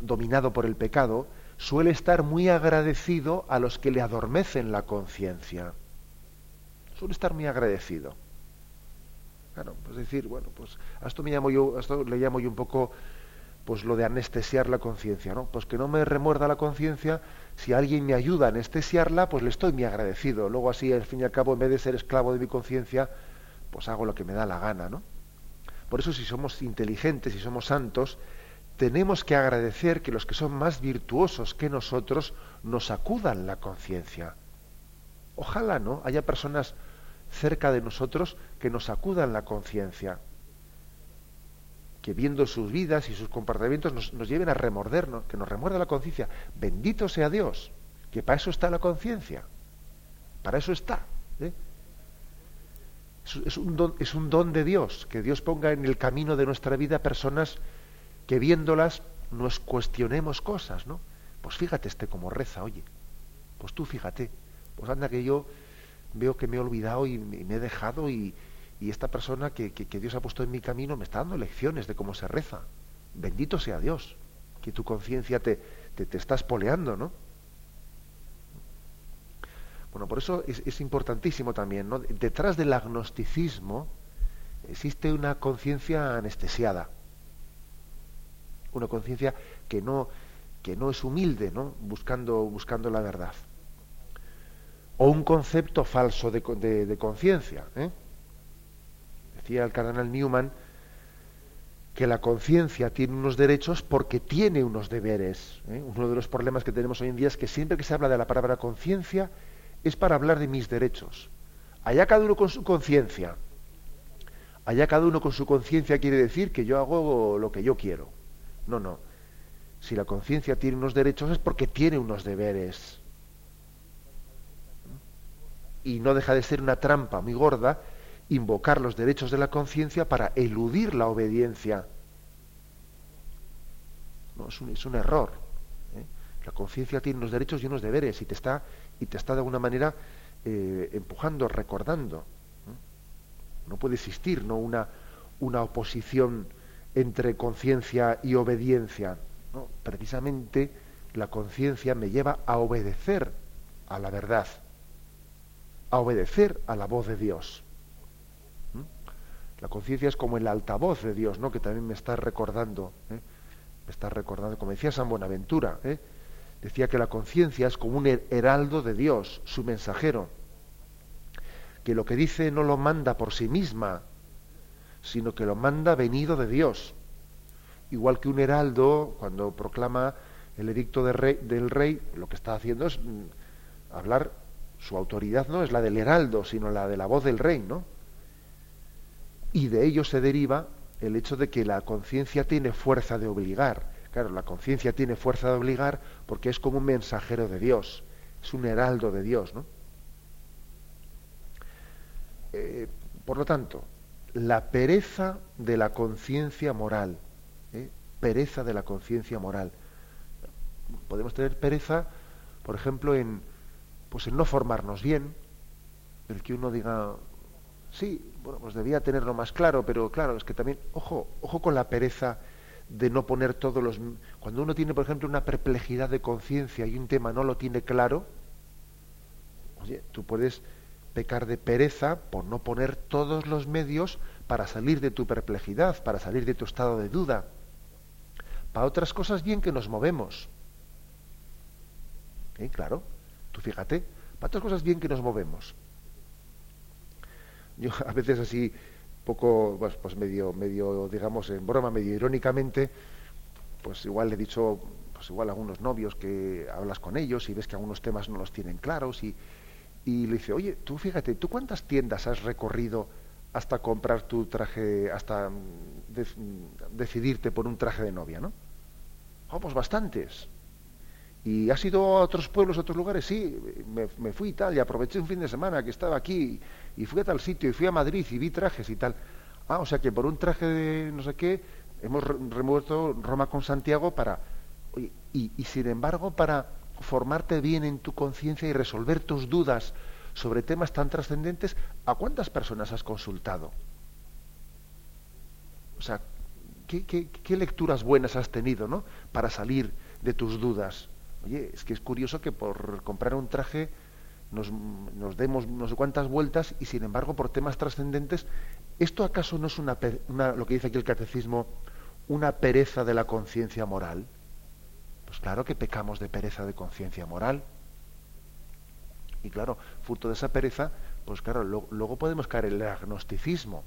dominado por el pecado, suele estar muy agradecido a los que le adormecen la conciencia. Suele estar muy agradecido. Claro, pues decir, bueno, pues a esto me llamo yo, esto le llamo yo un poco pues lo de anestesiar la conciencia, ¿no? Pues que no me remuerda la conciencia, si alguien me ayuda a anestesiarla, pues le estoy muy agradecido. Luego así, al fin y al cabo, en vez de ser esclavo de mi conciencia, pues hago lo que me da la gana, ¿no? Por eso si somos inteligentes, si somos santos, tenemos que agradecer que los que son más virtuosos que nosotros nos acudan la conciencia. Ojalá no haya personas cerca de nosotros que nos acudan la conciencia, que viendo sus vidas y sus comportamientos nos, lleven a remordernos, que nos remuerda la conciencia. Bendito sea Dios, que para eso está la conciencia, para eso está. ¿eh? Es, un don, es un don de Dios, que Dios ponga en el camino de nuestra vida personas que viéndolas nos cuestionemos cosas, ¿no? Pues fíjate este como reza, oye. Pues tú fíjate. Pues anda que yo veo que me he olvidado y me he dejado y, esta persona que, Dios ha puesto en mi camino me está dando lecciones de cómo se reza. Bendito sea Dios, que tu conciencia te, te, te está espoleando, ¿no? Bueno, por eso es, importantísimo también, ¿no? Detrás del agnosticismo existe una conciencia anestesiada, una conciencia que no, que no es humilde, ¿no? Buscando, buscando la verdad. O un concepto falso de, de, conciencia. ¿eh? Decía el cardenal Newman que la conciencia tiene unos derechos porque tiene unos deberes. ¿eh? Uno de los problemas que tenemos hoy en día es que siempre que se habla de la palabra conciencia es para hablar de mis derechos. Allá cada uno con su conciencia. Allá cada uno con su conciencia quiere decir que yo hago lo que yo quiero. No, no. Si la conciencia tiene unos derechos es porque tiene unos deberes. Y no deja de ser una trampa muy gorda invocar los derechos de la conciencia para eludir la obediencia. No, es un, es un error. ¿eh? La conciencia tiene unos derechos y unos deberes y te está, y te está de alguna manera eh, empujando, recordando. ¿eh? No puede existir ¿no? Una, una oposición entre conciencia y obediencia. ¿no? Precisamente la conciencia me lleva a obedecer a la verdad, a obedecer a la voz de Dios. La conciencia es como el altavoz de Dios, ¿no? Que también me está recordando, ¿eh? me está recordando, como decía San Buenaventura, ¿eh? decía que la conciencia es como un heraldo de Dios, su mensajero, que lo que dice no lo manda por sí misma, sino que lo manda venido de Dios. Igual que un heraldo, cuando proclama el edicto del rey, lo que está haciendo es mm, hablar, su autoridad no es la del heraldo, sino la de la voz del rey, ¿no? Y de ello se deriva el hecho de que la conciencia tiene fuerza de obligar. Claro, la conciencia tiene fuerza de obligar porque es como un mensajero de Dios, es un heraldo de Dios, ¿no? Eh, por lo tanto, la pereza de la conciencia moral, ¿eh? pereza de la conciencia moral. Podemos tener pereza, por ejemplo, en, pues en no formarnos bien, el que uno diga, Sí, bueno, pues debía tenerlo más claro, pero claro, es que también, ojo, ojo con la pereza de no poner todos los... Cuando uno tiene, por ejemplo, una perplejidad de conciencia y un tema no lo tiene claro, oye, tú puedes pecar de pereza por no poner todos los medios para salir de tu perplejidad, para salir de tu estado de duda. Para otras cosas bien que nos movemos. ¿Eh? Claro, tú fíjate, para otras cosas bien que nos movemos yo a veces así poco pues, pues, medio medio digamos en broma medio irónicamente pues igual le he dicho pues igual a algunos novios que hablas con ellos y ves que algunos temas no los tienen claros y, y le dice oye tú fíjate tú cuántas tiendas has recorrido hasta comprar tu traje hasta mm, decidirte por un traje de novia no oh, pues bastantes ¿Y has ido a otros pueblos, a otros lugares? Sí, me, fui y tal, y aproveché un fin de semana que estaba aquí, y fui a tal sitio, y fui a Madrid, y vi trajes y tal. Ah, o sea que por un traje de no sé qué, hemos remuerto Roma con Santiago para... Y, sin embargo, para formarte bien en tu conciencia y resolver tus dudas sobre temas tan trascendentes, ¿a cuántas personas has consultado? O sea, ¿qué, qué, qué lecturas buenas has tenido, ¿no? Para salir de tus dudas. Oye, es que es curioso que por comprar un traje nos, demos no sé cuántas vueltas y sin embargo por temas trascendentes, ¿esto acaso no es una, lo que dice aquí el catecismo, una pereza de la conciencia moral? Pues claro que pecamos de pereza de conciencia moral. Y claro, fruto de esa pereza, pues claro, luego podemos caer en el agnosticismo.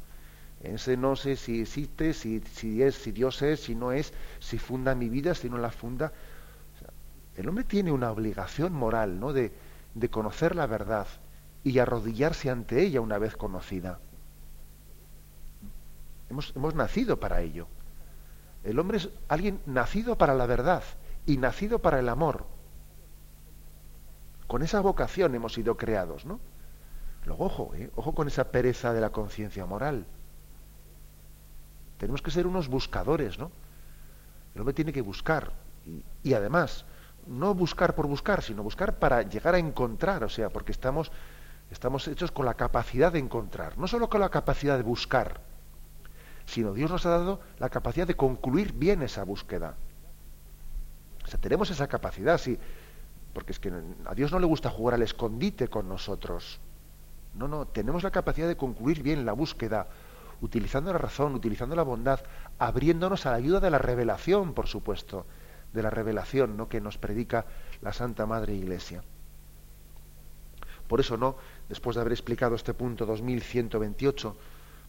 Ese no sé si existe, si, si es, si Dios es, si no es, si funda mi vida, si no la funda. El hombre tiene una obligación moral, ¿no? De, conocer la verdad y arrodillarse ante ella una vez conocida. Hemos, hemos nacido para ello. El hombre es alguien nacido para la verdad y nacido para el amor. Con esa vocación hemos sido creados, ¿no? Luego, ojo, ¿eh? ojo con esa pereza de la conciencia moral. Tenemos que ser unos buscadores, ¿no? El hombre tiene que buscar. y además, no buscar por buscar, sino buscar para llegar a encontrar, o sea, porque estamos, estamos hechos con la capacidad de encontrar, no solo con la capacidad de buscar, sino Dios nos ha dado la capacidad de concluir bien esa búsqueda. O sea, tenemos esa capacidad, si porque es que a Dios no le gusta jugar al escondite con nosotros. No, no, tenemos la capacidad de concluir bien la búsqueda, utilizando la razón, utilizando la bondad, abriéndonos a la ayuda de la revelación, por supuesto, de la revelación ¿no? que nos predica la Santa Madre Iglesia. Por eso, ¿no? Después de haber explicado este punto 2128,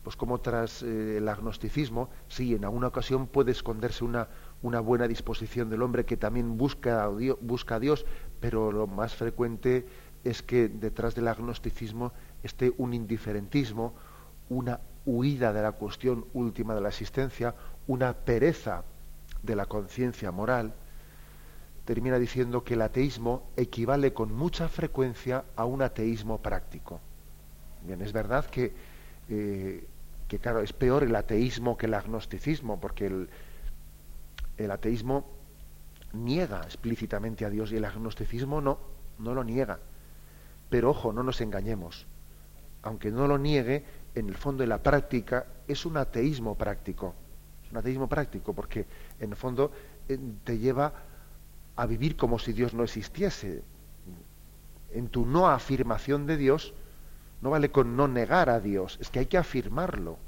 pues como tras eh, el agnosticismo, sí, en alguna ocasión puede esconderse una, una buena disposición del hombre que también busca a, Dios, busca a Dios, pero lo más frecuente es que detrás del agnosticismo esté un indiferentismo, una huida de la cuestión última de la existencia, una pereza de la conciencia moral, termina diciendo que el ateísmo equivale con mucha frecuencia a un ateísmo práctico. Bien, es verdad que, eh, que claro, es peor el ateísmo que el agnosticismo, porque el, el ateísmo niega explícitamente a Dios y el agnosticismo no, no lo niega. Pero ojo, no nos engañemos. Aunque no lo niegue, en el fondo de la práctica es un ateísmo práctico. Es un ateísmo práctico porque en el fondo eh, te lleva a vivir como si Dios no existiese. En tu no afirmación de Dios, no vale con no negar a Dios, es que hay que afirmarlo.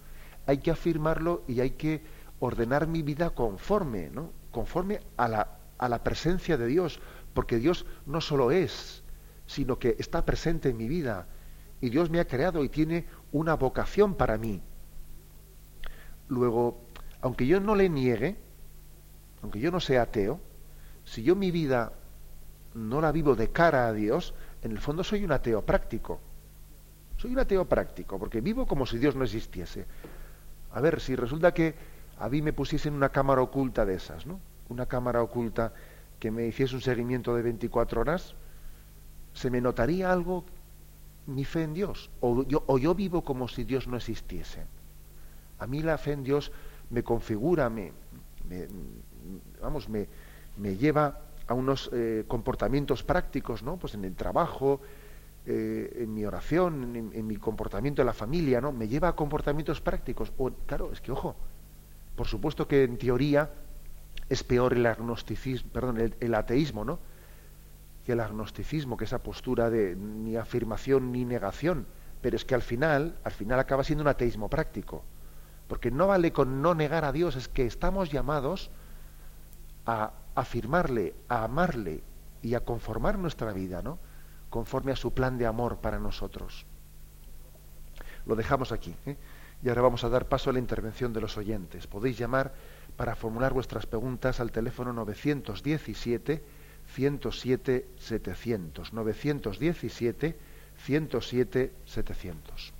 Hay que afirmarlo y hay que ordenar mi vida conforme, ¿no? Conforme a la, a la presencia de Dios, porque Dios no solo es, sino que está presente en mi vida. Y Dios me ha creado y tiene una vocación para mí. Luego, aunque yo no le niegue, aunque yo no sea ateo, si yo mi vida no la vivo de cara a Dios, en el fondo soy un ateo práctico. Soy un ateo práctico, porque vivo como si Dios no existiese. A ver, si resulta que a mí me pusiesen una cámara oculta de esas, ¿no? Una cámara oculta que me hiciese un seguimiento de 24 horas, ¿se me notaría algo mi fe en Dios? O yo, vivo como si Dios no existiese. A mí la fe en Dios me configura, me vamos, me, me lleva a unos eh, comportamientos prácticos, ¿no? Pues en el trabajo, eh, en mi oración, en, mi comportamiento en la familia, ¿no? Me lleva a comportamientos prácticos. O, claro, es que ojo, por supuesto que en teoría es peor el agnosticismo, perdón, el, ateísmo, ¿no? Que el agnosticismo, que esa postura de ni afirmación ni negación. Pero es que al final, al final acaba siendo un ateísmo práctico. Porque no vale con no negar a Dios, es que estamos llamados a afirmarle, a amarle y a conformar nuestra vida, ¿no? Conforme a su plan de amor para nosotros. Lo dejamos aquí. ¿eh? Y ahora vamos a dar paso a la intervención de los oyentes. Podéis llamar para formular vuestras preguntas al teléfono 917 107 700. 917 107 700.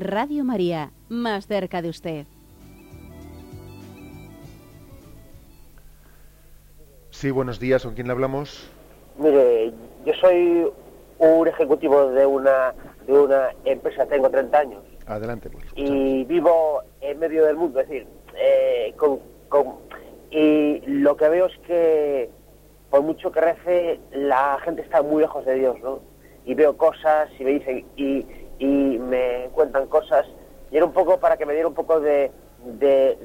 Radio María, más cerca de usted. Sí, buenos días, ¿con quién le hablamos? Mire, yo soy un ejecutivo de una, de una empresa, tengo 30 años. Adelante, pues. Y vivo en medio del mundo, es decir, eh, con, y lo que veo es que por mucho que rece, la gente está muy lejos de Dios, ¿no? Y veo cosas y me dicen, y, y me cuentan cosas y era un poco para que me diera un poco de, de,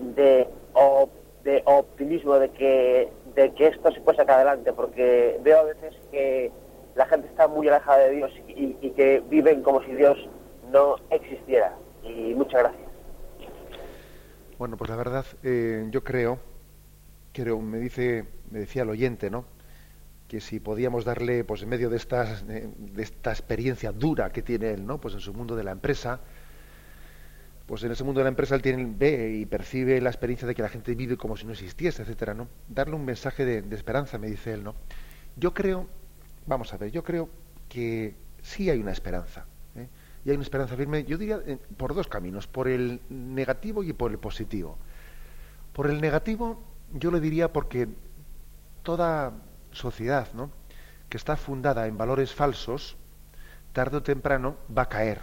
de, optimismo de que, de que esto se puede sacar adelante, porque veo a veces que la gente está muy alejada de Dios y, que viven como si Dios no existiera. Y muchas gracias. Bueno, pues la verdad, eh, yo creo, creo, me dice, me decía el oyente, ¿no? Que si podíamos darle, pues en medio de esta, de esta experiencia dura que tiene él, ¿no? Pues en su mundo de la empresa, pues en ese mundo de la empresa él tiene, ve y percibe la experiencia de que la gente vive como si no existiese, etcétera, ¿no? Darle un mensaje de, esperanza, me dice él, ¿no? Yo creo, vamos a ver, yo creo que sí hay una esperanza. ¿eh? Y hay una esperanza firme, yo diría, eh, por dos caminos, por el negativo y por el positivo. Por el negativo, yo le diría porque toda sociedad ¿no? que está fundada en valores falsos, tarde o temprano va a caer.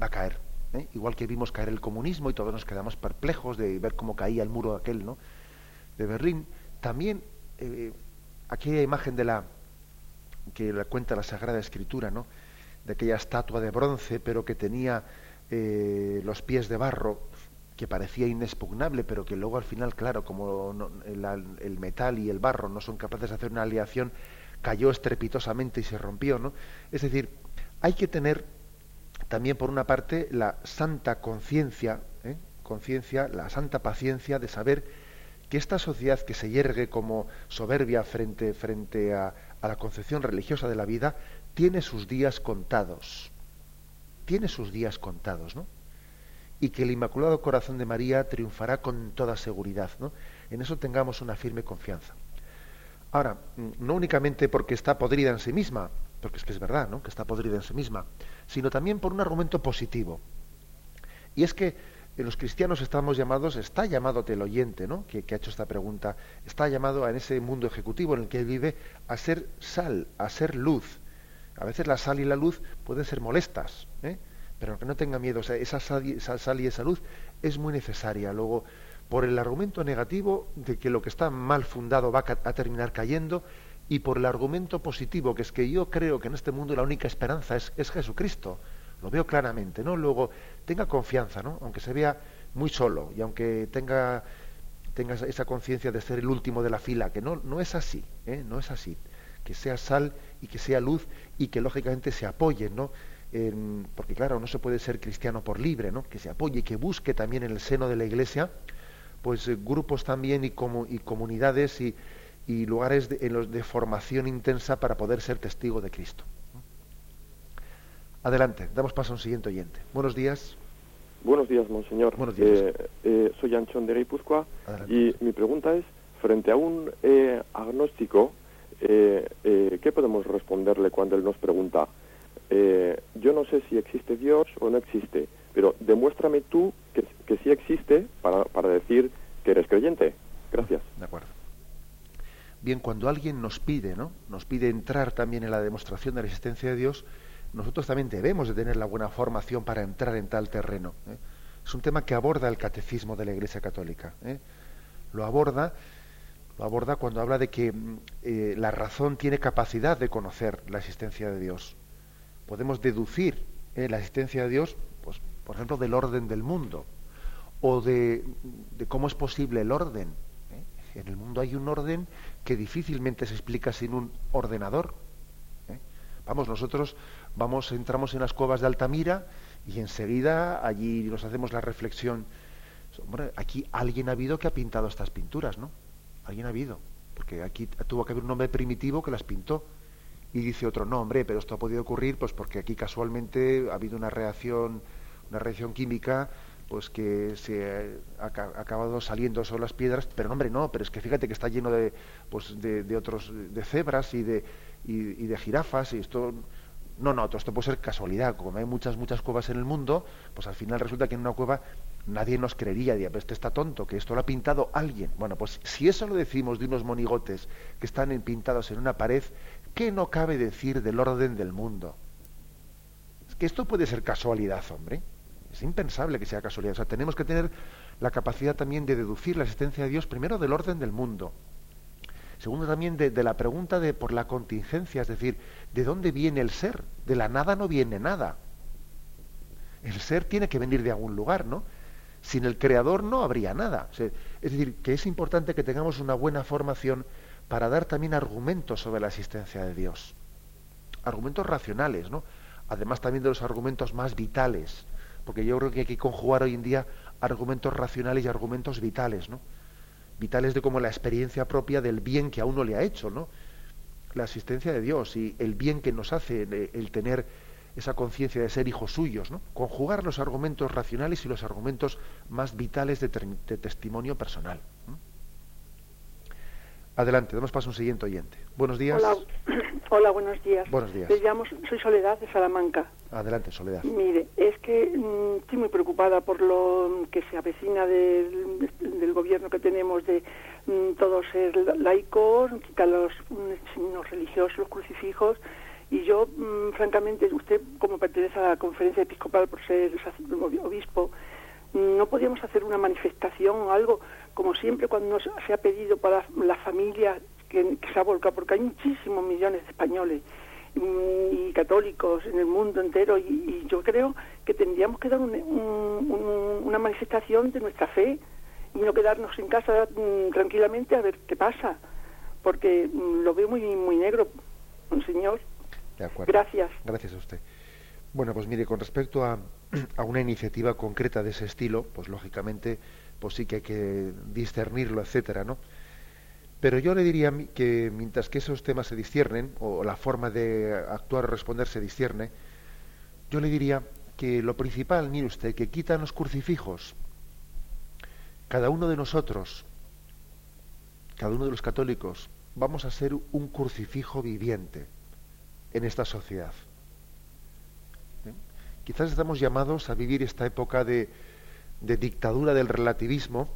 Va a caer. ¿eh? Igual que vimos caer el comunismo y todos nos quedamos perplejos de ver cómo caía el muro aquel ¿no? de Berlín, también eh, aquella imagen de la que la cuenta la Sagrada Escritura, ¿no? de aquella estatua de bronce, pero que tenía eh, los pies de barro, que parecía inexpugnable, pero que luego al final, claro, como el, metal y el barro no son capaces de hacer una aleación, cayó estrepitosamente y se rompió, ¿no? Es decir, hay que tener también por una parte la santa conciencia, ¿eh? conciencia, la santa paciencia de saber que esta sociedad que se yergue como soberbia frente, frente a, a la concepción religiosa de la vida, tiene sus días contados. Tiene sus días contados, ¿no? Y que el Inmaculado Corazón de María triunfará con toda seguridad. ¿no? En eso tengamos una firme confianza. Ahora, no únicamente porque está podrida en sí misma, porque es que es verdad, ¿no? que está podrida en sí misma, sino también por un argumento positivo. Y es que los cristianos estamos llamados, está llamado el oyente, ¿no? Que, que, ha hecho esta pregunta, está llamado en ese mundo ejecutivo en el que vive a ser sal, a ser luz. A veces la sal y la luz pueden ser molestas, ¿eh? Pero que no tenga miedo, esa, sal, y esa luz es muy necesaria. Luego, por el argumento negativo de que lo que está mal fundado va a, terminar cayendo, y por el argumento positivo, que es que yo creo que en este mundo la única esperanza es, Jesucristo. Lo veo claramente, ¿no? Luego, tenga confianza, ¿no? Aunque se vea muy solo y aunque tenga, tenga esa conciencia de ser el último de la fila, que no, no es así, ¿eh? No es así. Que sea sal y que sea luz y que lógicamente se apoyen, ¿no? Porque claro, no se puede ser cristiano por libre, ¿no? que se apoye, que busque también en el seno de la Iglesia, pues eh, grupos también y, como, y comunidades y, lugares de, los de formación intensa para poder ser testigo de Cristo. Adelante, damos paso a un siguiente oyente. Buenos días. Buenos días, monseñor. Buenos días. Eh, eh, soy Anchón de Reipuzcoa y mi pregunta es, frente a un agnóstico, ¿qué podemos responderle cuando él nos pregunta, eh, yo no sé si existe Dios o no existe, pero demuéstrame tú que, que sí existe para, para decir que eres creyente. Gracias. De acuerdo. Bien, cuando alguien nos pide, ¿no? Nos pide entrar también en la demostración de la existencia de Dios, nosotros también debemos de tener la buena formación para entrar en tal terreno. ¿eh? Es un tema que aborda el catecismo de la Iglesia Católica. ¿eh? Lo aborda, lo aborda cuando habla de que mm, la razón tiene capacidad de conocer la existencia de Dios podemos deducir eh, la existencia de Dios, pues, por ejemplo, del orden del mundo, o de, cómo es posible el orden. ¿eh? En el mundo hay un orden que difícilmente se explica sin un ordenador. ¿eh? Vamos, nosotros vamos, entramos en las cuevas de Altamira y enseguida allí nos hacemos la reflexión. Hombre, aquí alguien ha habido que ha pintado estas pinturas, ¿no? Alguien ha habido, porque aquí tuvo que haber un hombre primitivo que las pintó y dice otro, no, hombre, pero esto ha podido ocurrir pues porque aquí casualmente ha habido una reacción, una reacción química pues que se ha, acabado saliendo sobre las piedras, pero no, hombre, no, pero es que fíjate que está lleno de, pues, de, otros, de cebras y de, y, de jirafas, y esto, no, no, todo esto puede ser casualidad, como hay muchas, muchas cuevas en el mundo, pues al final resulta que en una cueva nadie nos creería, pero este está tonto, que esto lo ha pintado alguien. Bueno, pues si eso lo decimos de unos monigotes que están pintados en una pared, ¿Qué no cabe decir del orden del mundo? Es que esto puede ser casualidad, hombre. Es impensable que sea casualidad. O sea, tenemos que tener la capacidad también de deducir la existencia de Dios, primero del orden del mundo. Segundo, también de, la pregunta de por la contingencia, es decir, ¿de dónde viene el ser? De la nada no viene nada. El ser tiene que venir de algún lugar, ¿no? Sin el creador no habría nada. es decir, que es importante que tengamos una buena formación para dar también argumentos sobre la existencia de Dios. Argumentos racionales, ¿no? Además también de los argumentos más vitales, porque yo creo que hay que conjugar hoy en día argumentos racionales y argumentos vitales, ¿no? Vitales de como la experiencia propia del bien que a uno le ha hecho, ¿no? la asistencia de Dios y el bien que nos hace el, tener esa conciencia de ser hijos suyos, ¿no? conjugar los argumentos racionales y los argumentos más vitales de, testimonio personal. Adelante, damos paso a un siguiente oyente. Buenos días. Hola, buenos días. Buenos días. llamo, soy Soledad de Salamanca. Adelante, Soledad. Mire, es que mm, estoy muy preocupada por lo que se avecina del, del gobierno que tenemos de mm, todos ser laicos, quitar los mm, signos religiosos, los crucifijos. Y yo, francamente, usted como pertenece a la conferencia episcopal por ser obispo, no podíamos hacer una manifestación o algo, como siempre cuando se ha pedido para la familia que, se ha volcado, porque hay muchísimos millones de españoles y católicos en el mundo entero y, yo creo que tendríamos que dar una manifestación de nuestra fe y no quedarnos en casa mm, tranquilamente a ver qué pasa, porque mm, lo veo muy muy negro, señor. De acuerdo. Gracias. Gracias a usted. Bueno, pues mire, con respecto a, a una iniciativa concreta de ese estilo, pues lógicamente, pues sí que hay que discernirlo, etcétera, ¿no? Pero yo le diría que mientras que esos temas se disciernen, o la forma de actuar o responder se discierne, yo le diría que lo principal, mire usted, que quitan los crucifijos. Cada uno de nosotros, cada uno de los católicos, vamos a ser un crucifijo viviente en esta sociedad. ¿Eh? Quizás estamos llamados a vivir esta época de, dictadura del relativismo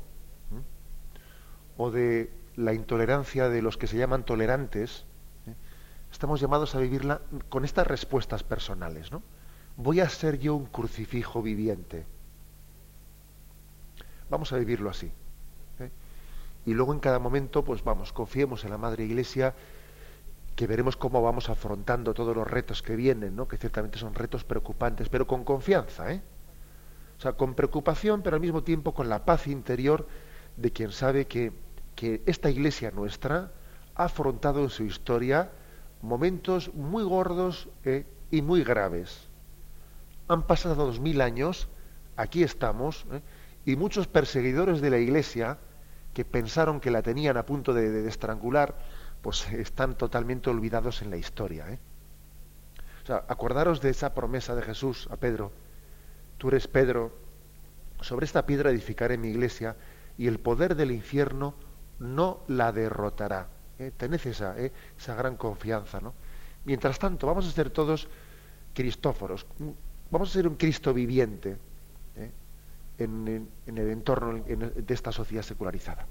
o de la intolerancia de los que se llaman tolerantes, ¿eh? estamos llamados a vivirla con estas respuestas personales. ¿no? Voy a ser yo un crucifijo viviente. Vamos a vivirlo así. ¿eh? Y luego en cada momento, pues vamos, confiemos en la Madre Iglesia, que veremos cómo vamos afrontando todos los retos que vienen, ¿no? que ciertamente son retos preocupantes, pero con confianza, ¿eh? O sea, con preocupación, pero al mismo tiempo con la paz interior de quien sabe que que esta iglesia nuestra ha afrontado en su historia momentos muy gordos eh, y muy graves. Han pasado dos mil años, aquí estamos, eh, y muchos perseguidores de la iglesia que pensaron que la tenían a punto de, estrangular, pues están totalmente olvidados en la historia. ¿eh? O sea, acordaros de esa promesa de Jesús a Pedro. Tú eres Pedro, sobre esta piedra edificaré mi iglesia y el poder del infierno no la derrotará. ¿eh? Tened esa, ¿eh? esa gran confianza. ¿no? Mientras tanto, vamos a ser todos cristóforos, vamos a ser un Cristo viviente ¿eh? en, el entorno de esta sociedad secularizada.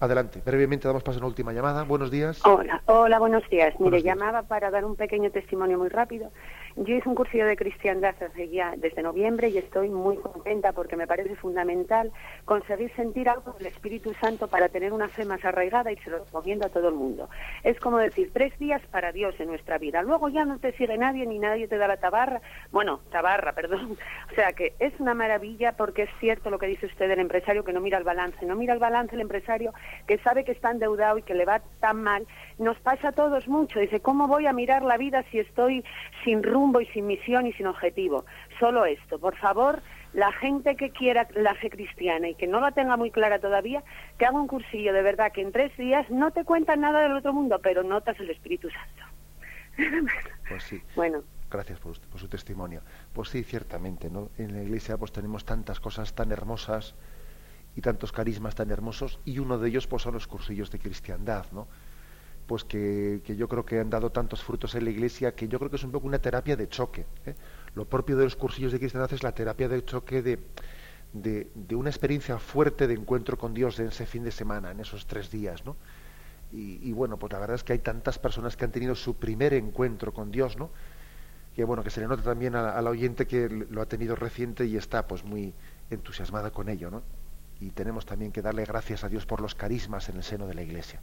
Adelante, brevemente damos paso a una última llamada. Buenos días. Hola, hola, buenos días. Mire, llamaba para dar un pequeño testimonio muy rápido. Yo hice un cursillo de cristiandad hace ya desde noviembre y estoy muy contenta porque me parece fundamental conseguir sentir algo del Espíritu Santo para tener una fe más arraigada y se lo recomiendo a todo el mundo. Es como decir, tres días para Dios en nuestra vida. Luego ya no te sigue nadie ni nadie te da la tabarra. Bueno, tabarra, perdón. O sea que es una maravilla porque es cierto lo que dice usted del empresario que no mira el balance. No mira el balance el empresario que sabe que está endeudado y que le va tan mal. Nos pasa a todos mucho. Dice, ¿cómo voy a mirar la vida si estoy sin rumbo? Y sin misión y sin objetivo. Solo esto. Por favor, la gente que quiera la fe cristiana y que no la tenga muy clara todavía, que haga un cursillo de verdad, que en tres días no te cuentan nada del otro mundo, pero notas el Espíritu Santo. Pues sí. Bueno. Gracias por, su testimonio. Pues sí, ciertamente, ¿no? En la iglesia pues tenemos tantas cosas tan hermosas y tantos carismas tan hermosos y uno de ellos pues son los cursillos de cristiandad, ¿no? Pues que, yo creo que han dado tantos frutos en la Iglesia que yo creo que es un poco una terapia de choque. ¿eh? Lo propio de los cursillos de cristiandad es la terapia de choque de, de, una experiencia fuerte de encuentro con Dios en ese fin de semana, en esos tres días, ¿no? Y, bueno, pues la verdad es que hay tantas personas que han tenido su primer encuentro con Dios, ¿no? Que bueno, que se le nota también al oyente que lo ha tenido reciente y está pues muy entusiasmada con ello, ¿no? Y tenemos también que darle gracias a Dios por los carismas en el seno de la Iglesia.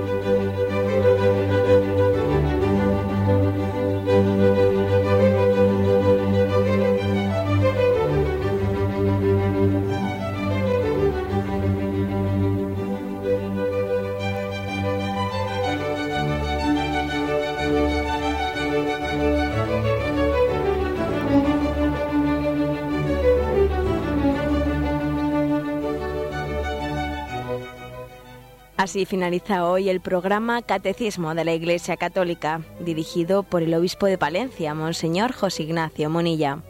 Así finaliza hoy el programa Catecismo de la Iglesia Católica, dirigido por el obispo de Palencia, Monseñor José Ignacio Monilla.